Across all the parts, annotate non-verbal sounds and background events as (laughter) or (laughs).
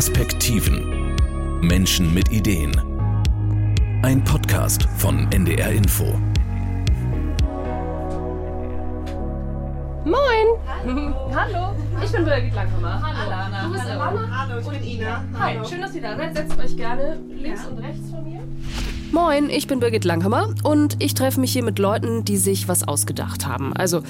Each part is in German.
Perspektiven. Menschen mit Ideen. Ein Podcast von NDR Info. Moin! Hallo, ich bin Birgit Langhammer. Hallo. Alana. Du bist Hallo. Alana? Hallo, ich bin Ina. Hi, Hallo. schön, dass ihr da seid. Setzt euch gerne links und rechts von mir. Moin, ich bin Birgit Langhammer und ich treffe mich hier mit Leuten, die sich was ausgedacht haben. Also,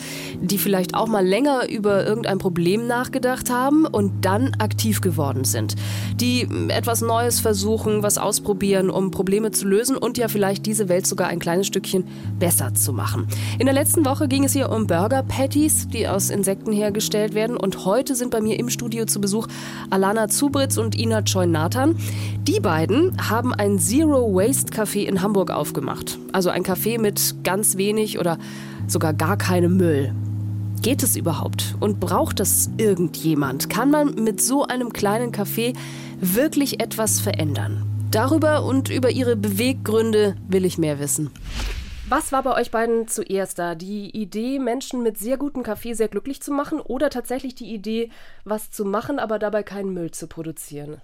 die vielleicht auch mal länger über irgendein Problem nachgedacht haben und dann aktiv geworden sind. Die etwas Neues versuchen, was ausprobieren, um Probleme zu lösen und ja vielleicht diese Welt sogar ein kleines Stückchen besser zu machen. In der letzten Woche ging es hier um Burger Patties, die aus Insekten hergestellt werden und heute sind bei mir im Studio zu Besuch Alana Zubritz und Ina Choi-Nathan. Die beiden haben ein Zero Waste Café in Hamburg aufgemacht. Also ein Café mit ganz wenig oder sogar gar keinem Müll. Geht es überhaupt? Und braucht das irgendjemand? Kann man mit so einem kleinen Café wirklich etwas verändern? Darüber und über ihre Beweggründe will ich mehr wissen. Was war bei euch beiden zuerst da? Die Idee, Menschen mit sehr gutem Kaffee sehr glücklich zu machen oder tatsächlich die Idee, was zu machen, aber dabei keinen Müll zu produzieren?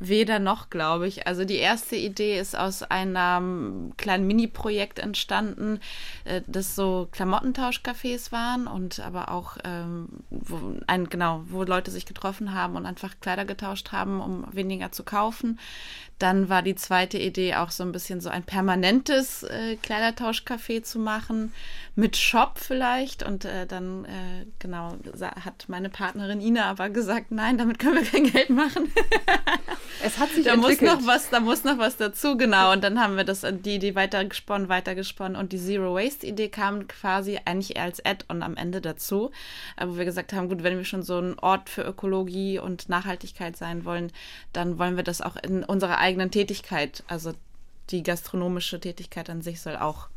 Weder noch, glaube ich. Also die erste Idee ist aus einem kleinen Mini-Projekt entstanden, äh, das so Klamottentauschcafés waren und aber auch ähm, wo ein, genau, wo Leute sich getroffen haben und einfach Kleider getauscht haben, um weniger zu kaufen. Dann war die zweite Idee auch so ein bisschen so ein permanentes äh, Kleidertauschcafé zu machen, mit Shop vielleicht. Und äh, dann, äh, genau, hat meine Partnerin Ina aber gesagt, nein, damit können wir kein Geld machen. (laughs) Es hat sich da muss entwickelt. noch was, da muss noch was dazu, genau. Und dann haben wir das, die Idee weitergesponnen, weitergesponnen. Und die Zero Waste Idee kam quasi eigentlich eher als Add-on am Ende dazu, äh, wo wir gesagt haben, gut, wenn wir schon so ein Ort für Ökologie und Nachhaltigkeit sein wollen, dann wollen wir das auch in unserer eigenen Tätigkeit, also die gastronomische Tätigkeit an sich soll auch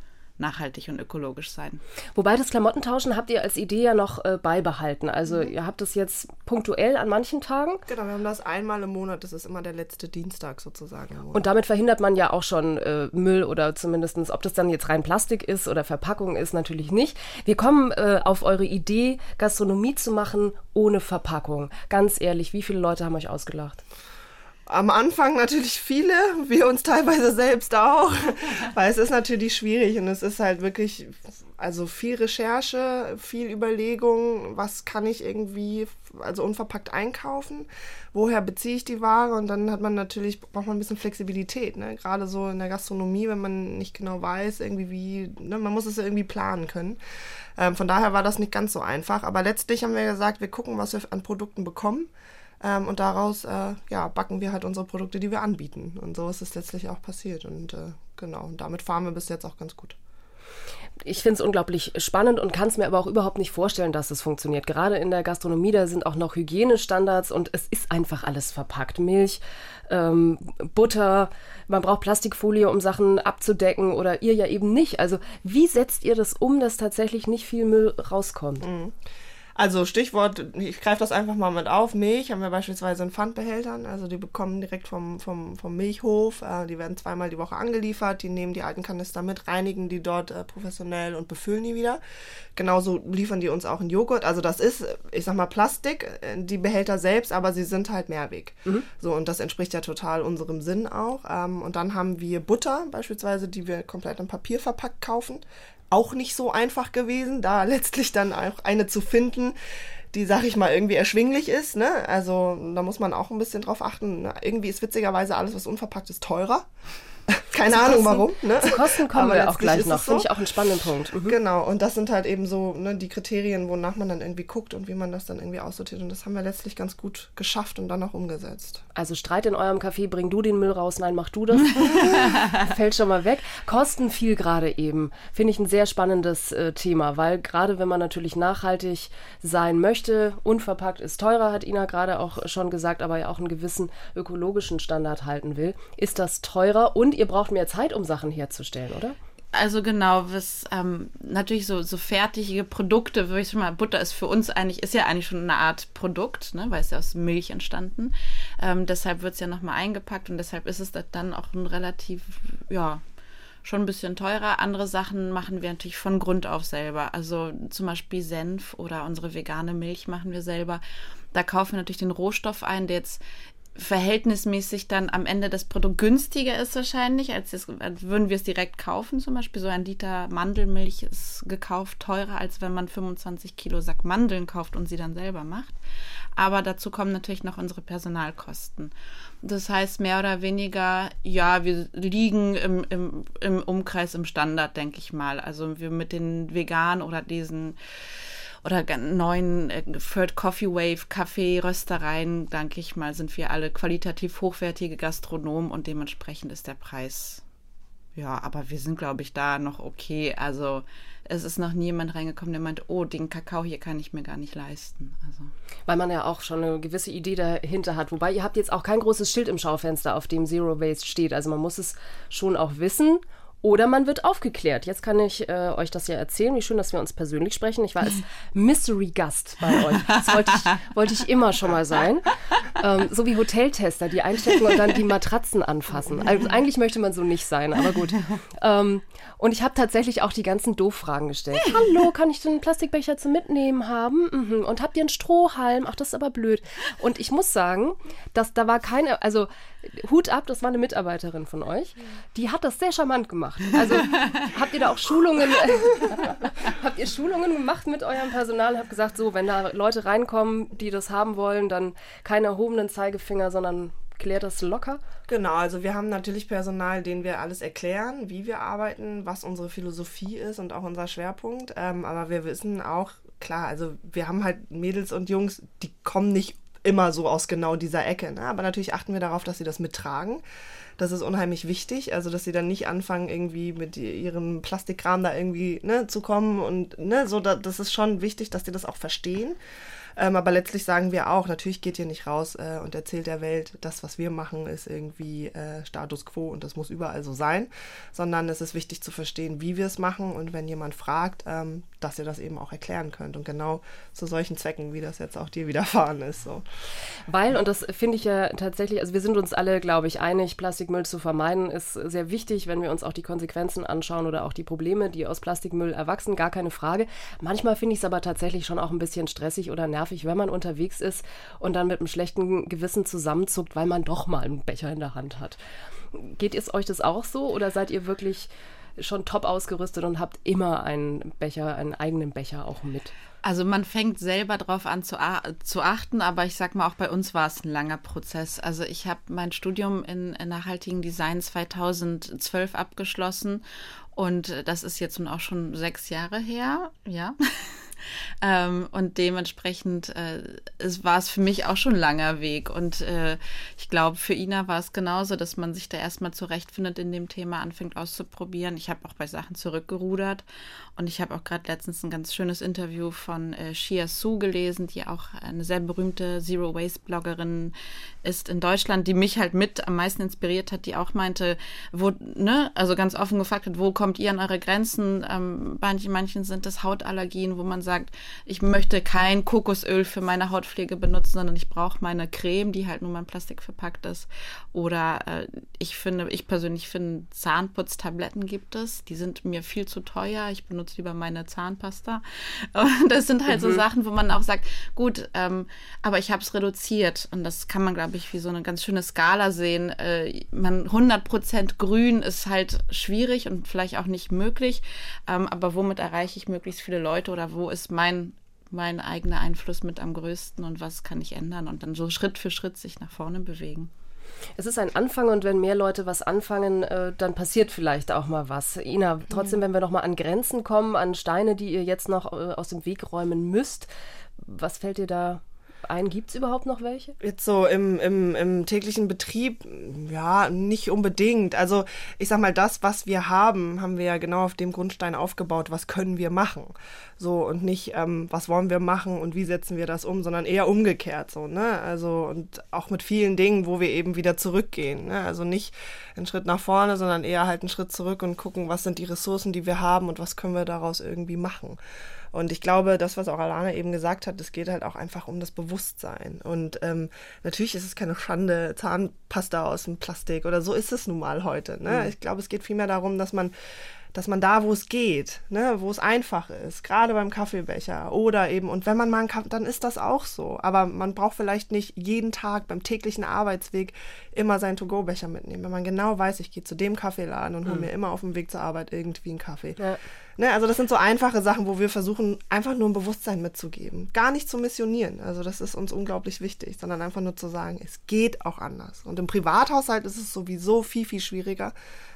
nachhaltig und ökologisch sein. Wobei das Klamottentauschen habt ihr als Idee ja noch äh, beibehalten. Also ihr habt es jetzt punktuell an manchen Tagen. Genau, wir haben das einmal im Monat, das ist immer der letzte Dienstag sozusagen. Und damit verhindert man ja auch schon äh, Müll oder zumindestens, ob das dann jetzt rein Plastik ist oder Verpackung ist, natürlich nicht. Wir kommen äh, auf eure Idee, Gastronomie zu machen ohne Verpackung. Ganz ehrlich, wie viele Leute haben euch ausgelacht? Am Anfang natürlich viele, wir uns teilweise selbst auch, (laughs) weil es ist natürlich schwierig und es ist halt wirklich, also viel Recherche, viel Überlegung, was kann ich irgendwie, also unverpackt einkaufen, woher beziehe ich die Ware und dann hat man natürlich, braucht man ein bisschen Flexibilität, ne? gerade so in der Gastronomie, wenn man nicht genau weiß, irgendwie wie, ne? man muss es ja irgendwie planen können. Ähm, von daher war das nicht ganz so einfach, aber letztlich haben wir gesagt, wir gucken, was wir an Produkten bekommen. Ähm, und daraus äh, ja, backen wir halt unsere Produkte, die wir anbieten. Und so ist es letztlich auch passiert. Und äh, genau, und damit fahren wir bis jetzt auch ganz gut. Ich finde es unglaublich spannend und kann es mir aber auch überhaupt nicht vorstellen, dass es funktioniert. Gerade in der Gastronomie, da sind auch noch Hygienestandards und es ist einfach alles verpackt. Milch, ähm, Butter, man braucht Plastikfolie, um Sachen abzudecken oder ihr ja eben nicht. Also wie setzt ihr das um, dass tatsächlich nicht viel Müll rauskommt? Also Stichwort, ich greife das einfach mal mit auf. Milch haben wir beispielsweise in Pfandbehältern. Also die bekommen direkt vom, vom, vom Milchhof. Äh, die werden zweimal die Woche angeliefert. Die nehmen die alten Kanister mit, reinigen die dort äh, professionell und befüllen die wieder. Genauso liefern die uns auch einen Joghurt. Also das ist, ich sag mal, Plastik, äh, die Behälter selbst, aber sie sind halt Mehrweg. So, und das entspricht ja total unserem Sinn auch. Ähm, und dann haben wir Butter beispielsweise, die wir komplett in Papier verpackt kaufen auch nicht so einfach gewesen, da (laughs) letztlich dann auch eine zu finden, die, sag ich mal, irgendwie erschwinglich ist. Ne? Also da muss man auch ein bisschen drauf achten. Ne? Irgendwie ist witzigerweise alles, was unverpackt ist, teurer. (laughs) Keine Zu Ahnung Kosten- warum. Ne? Zu Kosten kommen Aber wir auch gleich noch. es Finde so. ich auch einen spannenden Punkt. Mhm. Genau, und das sind halt eben so ne, die Kriterien, wonach man dann irgendwie guckt und wie man das dann irgendwie aussortiert. Und das haben wir letztlich ganz gut geschafft und dann auch umgesetzt. Also Streit in eurem Café, bring du den Müll raus, nein, mach du das. (laughs) Fällt schon mal weg. Kosten viel gerade eben. Finde ich ein sehr spannendes äh, Thema, weil gerade wenn man natürlich nachhaltig sein möchte, unverpackt ist teurer, hat Ina gerade auch schon gesagt, aber ja auch einen gewissen ökologischen Standard halten will, ist das teurer und ihr braucht mehr Zeit, um Sachen herzustellen, oder? Also genau, was ähm, natürlich so, so fertige Produkte, würde ich schon mal, Butter ist für uns eigentlich, ist ja eigentlich schon eine Art Produkt, ne, weil es ja aus Milch entstanden. Ähm, deshalb wird es ja nochmal eingepackt und deshalb ist es da dann auch ein relativ, ja, schon ein bisschen teurer. Andere Sachen machen wir natürlich von Grund auf selber. Also zum Beispiel Senf oder unsere vegane Milch machen wir selber. Da kaufen wir natürlich den Rohstoff ein, der jetzt verhältnismäßig dann am Ende das Produkt günstiger ist wahrscheinlich, als, es, als würden wir es direkt kaufen. Zum Beispiel so ein Liter Mandelmilch ist gekauft teurer, als wenn man 25 Kilo Sack Mandeln kauft und sie dann selber macht. Aber dazu kommen natürlich noch unsere Personalkosten. Das heißt, mehr oder weniger, ja, wir liegen im, im, im Umkreis im Standard, denke ich mal. Also wir mit den veganen oder diesen oder neuen äh, Third Coffee Wave Kaffee Röstereien, denke ich mal, sind wir alle qualitativ hochwertige Gastronomen und dementsprechend ist der Preis ja, aber wir sind, glaube ich, da noch okay. Also es ist noch niemand reingekommen, der meint, oh, den Kakao hier kann ich mir gar nicht leisten. Also. Weil man ja auch schon eine gewisse Idee dahinter hat. Wobei ihr habt jetzt auch kein großes Schild im Schaufenster, auf dem Zero Waste steht. Also man muss es schon auch wissen oder man wird aufgeklärt. Jetzt kann ich äh, euch das ja erzählen. Wie schön, dass wir uns persönlich sprechen. Ich war als (laughs) Mystery-Gast bei euch. Das wollte ich, wollte ich immer schon mal sein. Ähm, so wie Hoteltester, die einstecken und dann die Matratzen anfassen. Also eigentlich möchte man so nicht sein, aber gut. Ähm, und ich habe tatsächlich auch die ganzen Doof-Fragen gestellt. (laughs) Hallo, kann ich den Plastikbecher zum Mitnehmen haben? Mhm. Und habt ihr einen Strohhalm? Ach, das ist aber blöd. Und ich muss sagen, dass da war keine, also Hut ab, das war eine Mitarbeiterin von euch. Die hat das sehr charmant gemacht. Also (laughs) habt ihr da auch Schulungen, (laughs) habt ihr Schulungen gemacht mit eurem Personal? Habt gesagt, so, wenn da Leute reinkommen, die das haben wollen, dann keine erhobenen Zeigefinger, sondern klärt das locker? Genau, also wir haben natürlich Personal, denen wir alles erklären, wie wir arbeiten, was unsere Philosophie ist und auch unser Schwerpunkt. Ähm, aber wir wissen auch, klar, also wir haben halt Mädels und Jungs, die kommen nicht immer so aus genau dieser Ecke. Ne? Aber natürlich achten wir darauf, dass sie das mittragen. Das ist unheimlich wichtig, also dass sie dann nicht anfangen, irgendwie mit ihrem Plastikkram da irgendwie ne, zu kommen und ne, so, da, das ist schon wichtig, dass die das auch verstehen. Ähm, aber letztlich sagen wir auch, natürlich geht ihr nicht raus äh, und erzählt der Welt, das, was wir machen, ist irgendwie äh, Status quo und das muss überall so sein, sondern es ist wichtig zu verstehen, wie wir es machen und wenn jemand fragt, ähm, dass ihr das eben auch erklären könnt und genau zu solchen Zwecken, wie das jetzt auch dir widerfahren ist. So. Weil, und das finde ich ja tatsächlich, also wir sind uns alle, glaube ich, einig, Plastikmüll zu vermeiden ist sehr wichtig, wenn wir uns auch die Konsequenzen anschauen oder auch die Probleme, die aus Plastikmüll erwachsen, gar keine Frage. Manchmal finde ich es aber tatsächlich schon auch ein bisschen stressig oder nervig nervig, wenn man unterwegs ist und dann mit einem schlechten Gewissen zusammenzuckt, weil man doch mal einen Becher in der Hand hat. Geht es euch das auch so oder seid ihr wirklich schon top ausgerüstet und habt immer einen Becher, einen eigenen Becher auch mit? Also man fängt selber drauf an zu, zu achten, aber ich sag mal, auch bei uns war es ein langer Prozess. Also ich habe mein Studium in, in nachhaltigen Design 2012 abgeschlossen und das ist jetzt nun auch schon sechs Jahre her, ja. Ähm, und dementsprechend äh, war es für mich auch schon ein langer Weg. Und äh, ich glaube, für Ina war es genauso, dass man sich da erstmal zurechtfindet in dem Thema, anfängt auszuprobieren. Ich habe auch bei Sachen zurückgerudert. Und ich habe auch gerade letztens ein ganz schönes Interview von äh, Shia Su gelesen, die auch eine sehr berühmte Zero Waste Bloggerin ist in Deutschland, die mich halt mit am meisten inspiriert hat, die auch meinte, wo, ne, also ganz offen gefragt hat, wo kommt ihr an eure Grenzen? Ähm, bei manchen sind das Hautallergien, wo man sagt, sagt, ich möchte kein Kokosöl für meine Hautpflege benutzen, sondern ich brauche meine Creme, die halt nur mal in Plastik verpackt ist. Oder äh, ich finde, ich persönlich finde, Zahnputztabletten gibt es. Die sind mir viel zu teuer. Ich benutze lieber meine Zahnpasta. (laughs) Und das sind halt mhm. so Sachen, wo man auch sagt, gut, ähm, aber ich habe es reduziert. Und das kann man, glaube ich, wie so eine ganz schöne Skala sehen. Äh, man 100% grün ist halt schwierig und vielleicht auch nicht möglich. Ähm, aber womit erreiche ich möglichst viele Leute oder wo ist ist mein, mein eigener Einfluss mit am größten und was kann ich ändern und dann so Schritt für Schritt sich nach vorne bewegen. Es ist ein Anfang und wenn mehr Leute was anfangen, äh, dann passiert vielleicht auch mal was. Ina, trotzdem, wenn wir noch mal an Grenzen kommen, an Steine, die ihr jetzt noch äh, aus dem Weg räumen müsst, was fällt dir da ein? Gibt es überhaupt noch welche? Jetzt so im, im, im täglichen Betrieb, ja, nicht unbedingt. Also ich sag mal, das, was wir haben, haben wir ja genau auf dem Grundstein aufgebaut. Was können wir machen? So und nicht, ähm, was wollen wir machen und wie setzen wir das um, sondern eher umgekehrt so, ne? Also und auch mit vielen Dingen, wo wir eben wieder zurückgehen. Ne? Also nicht einen Schritt nach vorne, sondern eher halt einen Schritt zurück und gucken, was sind die Ressourcen, die wir haben und was können wir daraus irgendwie machen. Und ich glaube, das, was auch Alana eben gesagt hat, es geht halt auch einfach um das Bewusstsein. Und ähm, natürlich ist es keine Schande, Zahnpasta aus dem Plastik oder so ist es nun mal heute. Ne? Mhm. Ich glaube, es geht vielmehr darum, dass man dass man da, wo es geht, ne, wo es einfach ist, gerade beim Kaffeebecher oder eben, und wenn man mal einen Kaffee, dann ist das auch so. Aber man braucht vielleicht nicht jeden Tag beim täglichen Arbeitsweg immer seinen To-Go-Becher mitnehmen. Wenn man genau weiß, ich gehe zu dem Kaffeeladen und hole mhm. mir immer auf dem Weg zur Arbeit irgendwie einen Kaffee. Ja. Ne, also das sind so einfache Sachen, wo wir versuchen, einfach nur ein Bewusstsein mitzugeben. Gar nicht zu missionieren. Also das ist uns unglaublich wichtig, sondern einfach nur zu sagen, es geht auch anders. Und im Privathaushalt ist es sowieso viel, viel schwieriger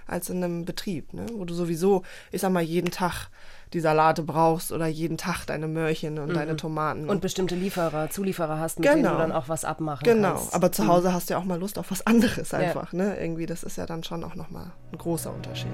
als in einem Betrieb, ne? wo du sowieso, ich sag mal, jeden Tag die Salate brauchst oder jeden Tag deine Möhrchen und mhm. deine Tomaten. Und bestimmte Lieferer, Zulieferer hast, mit genau. denen du dann auch was abmachen genau. kannst. Genau, aber zu. Hause mhm. hast du ja auch mal Lust auf was anderes einfach. Ja. Ne? Irgendwie, das ist ja dann schon auch nochmal ein großer Unterschied.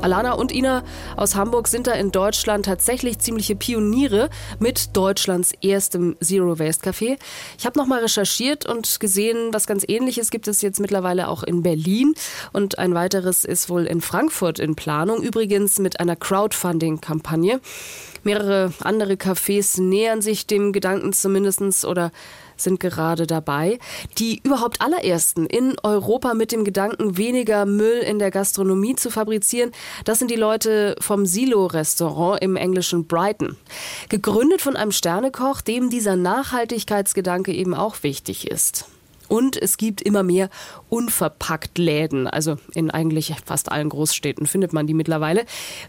Alana und Ina aus Hamburg sind da in Deutschland tatsächlich ziemliche Pioniere mit Deutschlands erstem Zero Waste Café. Ich habe nochmal recherchiert und gesehen, was ganz ähnliches gibt es jetzt mittlerweile auch in Berlin und ein weiteres ist wohl in Frankfurt in Planung, übrigens mit einer Crowdfunding-Kampagne. Mehrere andere Cafés nähern sich dem Gedanken zumindestens oder sind gerade dabei. Die überhaupt allerersten in Europa mit dem Gedanken, weniger Müll in der Gastronomie zu fabrizieren, das sind die Leute vom Silo-Restaurant im englischen Brighton. Gegründet von einem Sternekoch, dem dieser Nachhaltigkeitsgedanke eben auch wichtig ist. Und es gibt immer mehr unverpackt Läden. Also in eigentlich fast allen Großstädten findet man die mittlerweile.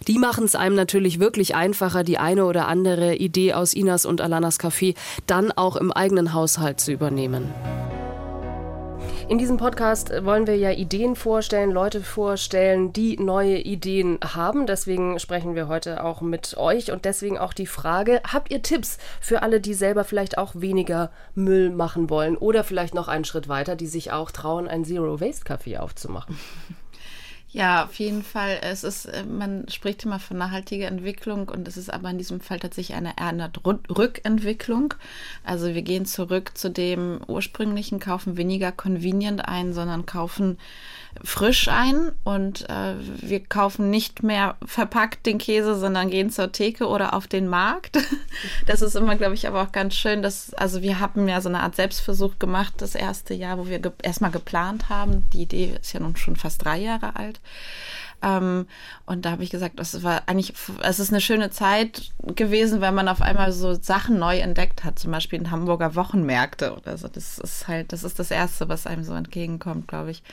Die machen es einem natürlich wirklich einfacher, die eine oder andere Idee aus Inas und Alanas Café dann auch im eigenen Haushalt zu übernehmen. In diesem Podcast wollen wir ja Ideen vorstellen, Leute vorstellen, die neue Ideen haben. Deswegen sprechen wir heute auch mit euch und deswegen auch die Frage, habt ihr Tipps für alle, die selber vielleicht auch weniger Müll machen wollen oder vielleicht noch einen Schritt weiter, die sich auch trauen, ein Zero Waste Café aufzumachen? Ja, auf jeden Fall. Es ist, äh, man spricht immer von nachhaltiger Entwicklung und es ist aber in diesem Fall tatsächlich eine eher Rückentwicklung. Also wir gehen zurück zu dem ursprünglichen, kaufen weniger convenient ein, sondern kaufen frisch ein und äh, wir kaufen nicht mehr verpackt den Käse, sondern gehen zur Theke oder auf den Markt. (laughs) Das ist immer, glaube ich, aber auch ganz schön, dass, also wir haben ja so eine Art Selbstversuch gemacht, das erste Jahr, wo wir ge erstmal geplant haben. Die Idee ist ja nun schon fast drei Jahre alt. Ähm, und da habe ich gesagt, das war eigentlich, es ist eine schöne Zeit gewesen, weil man auf einmal so Sachen neu entdeckt hat, zum Beispiel in Hamburger Wochenmärkte oder so. Das ist halt, das ist das Erste, was einem so entgegenkommt, glaube ich.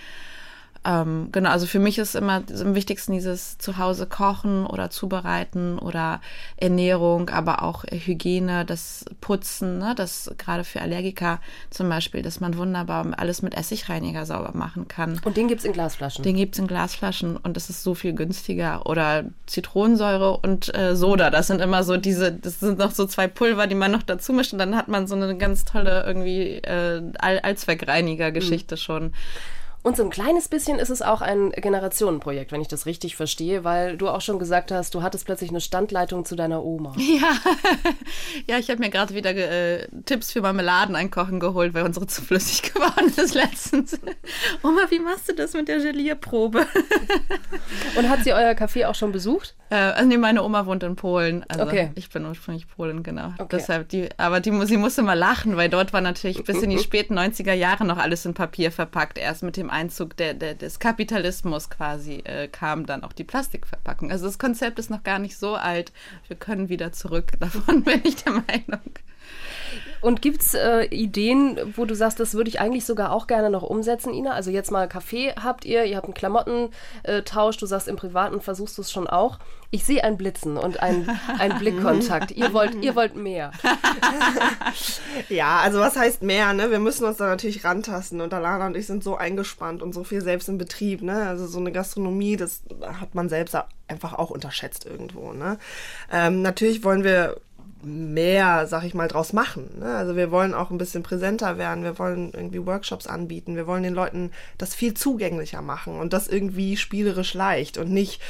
Ähm, genau, also für mich ist immer am wichtigsten dieses Zuhause kochen oder zubereiten oder Ernährung, aber auch Hygiene, das Putzen, ne? das gerade für Allergiker zum Beispiel, dass man wunderbar alles mit Essigreiniger sauber machen kann. Und den gibt es in Glasflaschen? Den gibt es in Glasflaschen und das ist so viel günstiger. Oder Zitronensäure und äh, Soda, das sind immer so diese, das sind noch so zwei Pulver, die man noch dazu mischt und dann hat man so eine ganz tolle irgendwie äh, All Allzweckreiniger-Geschichte mhm. schon. Und so ein kleines bisschen ist es auch ein Generationenprojekt, wenn ich das richtig verstehe, weil du auch schon gesagt hast, du hattest plötzlich eine Standleitung zu deiner Oma. (laughs) Ja, ja ich habe mir gerade wieder äh, Tipps für Marmeladen einkochen geholt, weil unsere zu flüssig (laughs) geworden ist letztens. Oma, wie machst du das mit der Gelierprobe? (laughs) Und hat sie euer Café auch schon besucht? Äh, also nee, meine Oma wohnt in Polen. Also okay. Ich bin ursprünglich Polen, genau. Okay. Deshalb die, aber die, sie musste mal lachen, weil dort war natürlich bis in die späten 90er Jahre noch alles in Papier verpackt. Erst mit dem Einzug der, der, des Kapitalismus quasi äh, kam dann auch die Plastikverpackung. Also das Konzept ist noch gar nicht so alt. Wir können wieder zurück. (laughs) Davon bin ich der Meinung. Und gibt es äh, Ideen, wo du sagst, das würde ich eigentlich sogar auch gerne noch umsetzen, Ina? Also jetzt mal Kaffee habt ihr, ihr habt einen Klamottentausch, du sagst im Privaten versuchst du es schon auch. Ich sehe ein Blitzen und ein, ein (laughs) Blickkontakt. ihr wollt, ihr wollt mehr. (laughs) ja, also was heißt mehr, ne? Wir müssen uns da natürlich rantasten und Alana und ich sind so eingespannt und so viel selbst im Betrieb, ne? Also so eine Gastronomie, das hat man selbst einfach auch unterschätzt irgendwo, ne? Ähm, natürlich wollen wir mehr, sag ich mal, draus machen. Ne? Also wir wollen auch ein bisschen präsenter werden, wir wollen irgendwie Workshops anbieten, wir wollen den Leuten das viel zugänglicher machen und das irgendwie spielerisch leicht und nicht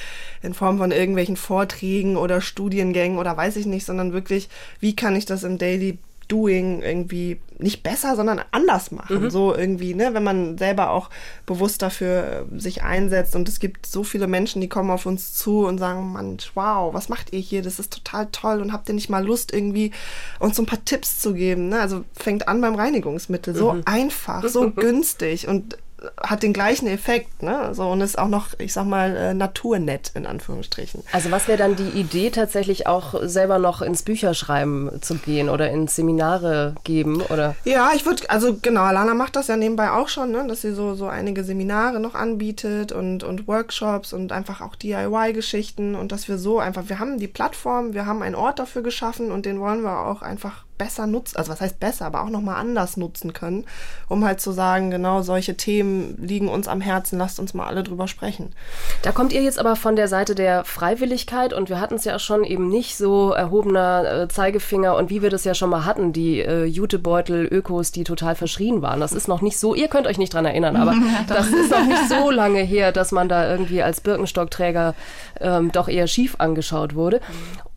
in Form von irgendwelchen Vorträgen oder Studiengängen oder weiß ich nicht, sondern wirklich, wie kann ich das im Daily Doing irgendwie nicht besser, sondern anders machen. Mhm. So irgendwie, ne, wenn man selber auch bewusst dafür äh, sich einsetzt. Und es gibt so viele Menschen, die kommen auf uns zu und sagen, Mann, wow, was macht ihr hier? Das ist total toll und habt ihr nicht mal Lust, irgendwie uns so ein paar Tipps zu geben? Ne? Also fängt an beim Reinigungsmittel. So mhm. einfach, so (laughs) günstig. Und hat den gleichen Effekt, ne? So und ist auch noch, ich sag mal, äh, naturnett in Anführungsstrichen. Also was wäre dann die Idee, tatsächlich auch selber noch ins Bücherschreiben zu gehen oder ins Seminare geben oder? Ja, ich würde, also genau, Alana macht das ja nebenbei auch schon, ne? dass sie so so einige Seminare noch anbietet und und Workshops und einfach auch DIY-Geschichten und dass wir so einfach, wir haben die Plattform, wir haben einen Ort dafür geschaffen und den wollen wir auch einfach besser nutzen, also was heißt besser, aber auch nochmal anders nutzen können, um halt zu sagen, genau solche Themen liegen uns am Herzen, lasst uns mal alle drüber sprechen. Da kommt ihr jetzt aber von der Seite der Freiwilligkeit und wir hatten es ja schon eben nicht so erhobener äh, Zeigefinger und wie wir das ja schon mal hatten, die äh, Jutebeutel, Ökos, die total verschrien waren. Das ist noch nicht so, ihr könnt euch nicht dran erinnern, aber (laughs) das ist noch nicht so lange her, dass man da irgendwie als Birkenstockträger ähm, doch eher schief angeschaut wurde.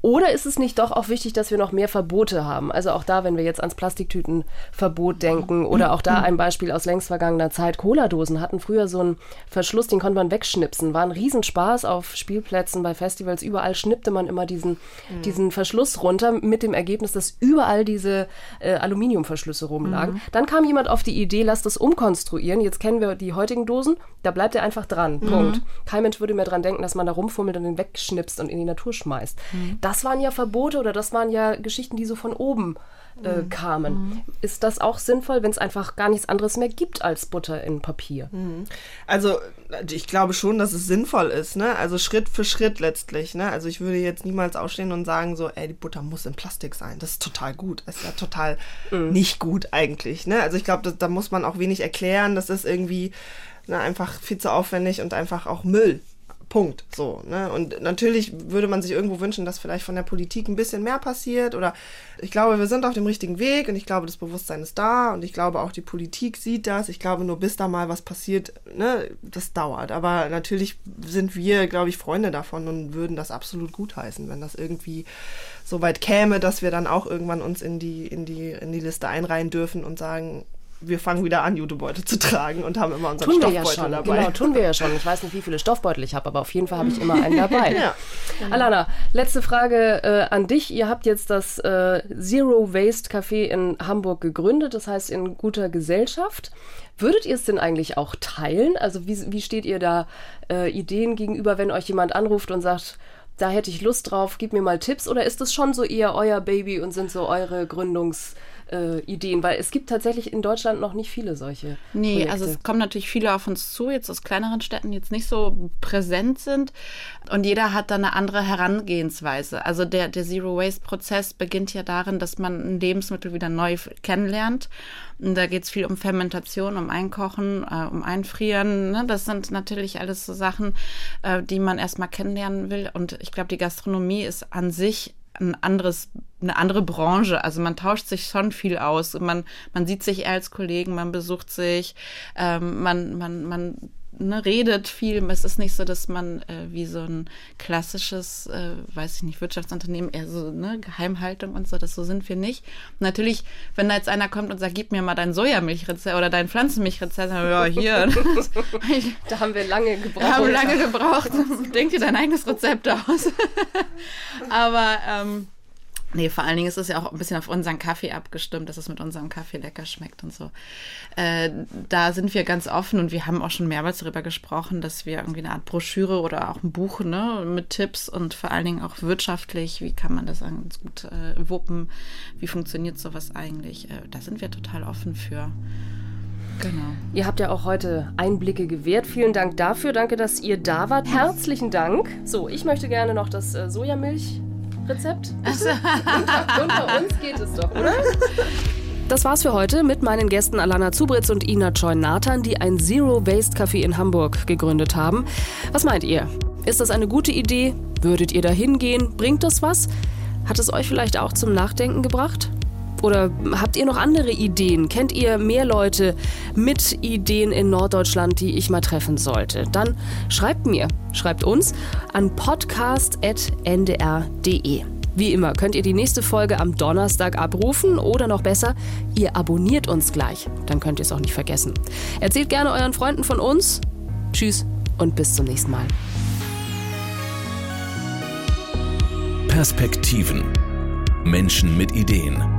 Oder ist es nicht doch auch wichtig, dass wir noch mehr Verbote haben? Also auch da, wenn wir jetzt ans Plastiktütenverbot denken oder auch da (clears throat) ein Beispiel aus längst vergangener Zeit. Cola-Dosen hatten früher so einen Verschluss, den konnte man wegschnipsen. War ein Riesenspaß auf Spielplätzen, bei Festivals. Überall schnippte man immer diesen, mhm. diesen Verschluss runter mit dem Ergebnis, dass überall diese äh, Aluminiumverschlüsse rumlagen. Mhm. Dann kam jemand auf die Idee, lass das umkonstruieren. Jetzt kennen wir die heutigen Dosen. Da bleibt er einfach dran. Mhm. Punkt. Kein Mensch würde mehr dran denken, dass man da rumfummelt und den wegschnipst und in die Natur schmeißt. Mhm das waren ja Verbote oder das waren ja Geschichten, die so von oben äh, mhm. kamen. Mhm. Ist das auch sinnvoll, wenn es einfach gar nichts anderes mehr gibt als Butter in Papier? Mhm. Also ich glaube schon, dass es sinnvoll ist, ne? Also Schritt für Schritt letztlich, ne? Also ich würde jetzt niemals aufstehen und sagen so, ey, die Butter muss in Plastik sein. Das ist total gut. Das ist ja total mhm. nicht gut eigentlich, ne? Also ich glaube, da muss man auch wenig erklären. Das ist irgendwie ne, einfach viel zu aufwendig und einfach auch Müll. Punkt. So, ne? Und natürlich würde man sich irgendwo wünschen, dass vielleicht von der Politik ein bisschen mehr passiert. Oder ich glaube, wir sind auf dem richtigen Weg und ich glaube, das Bewusstsein ist da und ich glaube auch die Politik sieht das. Ich glaube, nur bis da mal was passiert, ne, das dauert. Aber natürlich sind wir, glaube ich, Freunde davon und würden das absolut gutheißen, wenn das irgendwie so weit käme, dass wir dann auch irgendwann uns in die, in die, in die Liste einreihen dürfen und sagen, wir fangen wieder an, Jutebeutel zu tragen und haben immer unseren tun Stoffbeutel wir ja schon. dabei. Genau, tun wir ja schon. Ich weiß nicht, wie viele Stoffbeutel ich habe, aber auf jeden Fall habe ich immer einen dabei. (laughs) ja. Alana, letzte Frage äh, an dich. Ihr habt jetzt das äh, Zero Waste Café in Hamburg gegründet, das heißt in guter Gesellschaft. Würdet ihr es denn eigentlich auch teilen? Also wie, wie steht ihr da äh, Ideen gegenüber, wenn euch jemand anruft und sagt, da hätte ich Lust drauf, gib mir mal Tipps? Oder ist das schon so eher euer Baby und sind so eure Gründungs- äh, Ideen? Weil es gibt tatsächlich in Deutschland noch nicht viele solche. Nee, Projekte. also es kommen natürlich viele auf uns zu, jetzt aus kleineren Städten, die jetzt nicht so präsent sind. Und jeder hat da eine andere Herangehensweise. Also der, der Zero Waste-Prozess beginnt ja darin, dass man ein Lebensmittel wieder neu kennenlernt. Und da geht es viel um Fermentation, um Einkochen, äh, um Einfrieren. Ne? Das sind natürlich alles so Sachen, äh, die man erstmal kennenlernen will. Und ich glaube, die Gastronomie ist an sich ein anderes, eine andere Branche. Also man tauscht sich schon viel aus. Man, man sieht sich eher als Kollegen, man besucht sich, ähm, man, man, man ne, redet viel. Es ist nicht so, dass man äh, wie so ein klassisches, äh, weiß ich nicht, Wirtschaftsunternehmen, eher so ne, Geheimhaltung und so, das so sind wir nicht. Und natürlich, wenn da jetzt einer kommt und sagt, gib mir mal dein Sojamilchrezept oder dein Pflanzenmilchrezept, dann, ja, hier. (laughs) (laughs) da haben wir lange gebraucht. Da haben wir lange gebraucht. (laughs) Denk dir dein eigenes Rezept aus. Aber ähm, Nee, vor allen Dingen ist es ja auch ein bisschen auf unseren Kaffee abgestimmt, dass es mit unserem Kaffee lecker schmeckt und so. Äh, da sind wir ganz offen und wir haben auch schon mehrmals darüber gesprochen, dass wir irgendwie eine Art Broschüre oder auch ein Buch ne, mit Tipps und vor allen Dingen auch wirtschaftlich, wie kann man das ganz gut äh, wuppen, wie funktioniert sowas eigentlich. Äh, da sind wir total offen für. Genau. Ihr habt ja auch heute Einblicke gewährt. Vielen Dank dafür. Danke, dass ihr da wart. Herzlichen Dank. So, ich möchte gerne noch das äh, Sojamilch Rezept? (laughs) Also. unter, unter uns geht es doch, oder? Das war's für heute mit meinen Gästen Alana Zubritz und Ina Choi-Nathan, die ein Zero Waste Café in Hamburg gegründet haben. Was meint ihr? Ist das eine gute Idee? Würdet ihr da hingehen? Bringt das was? Hat es euch vielleicht auch zum Nachdenken gebracht? Oder habt ihr noch andere Ideen? Kennt ihr mehr Leute mit Ideen in Norddeutschland, die ich mal treffen sollte? Dann schreibt mir, schreibt uns an podcast.ndr.de. Wie immer könnt ihr die nächste Folge am Donnerstag abrufen oder noch besser, ihr abonniert uns gleich. Dann könnt ihr es auch nicht vergessen. Erzählt gerne euren Freunden von uns. Tschüss und bis zum nächsten Mal. Perspektiven. Menschen mit Ideen.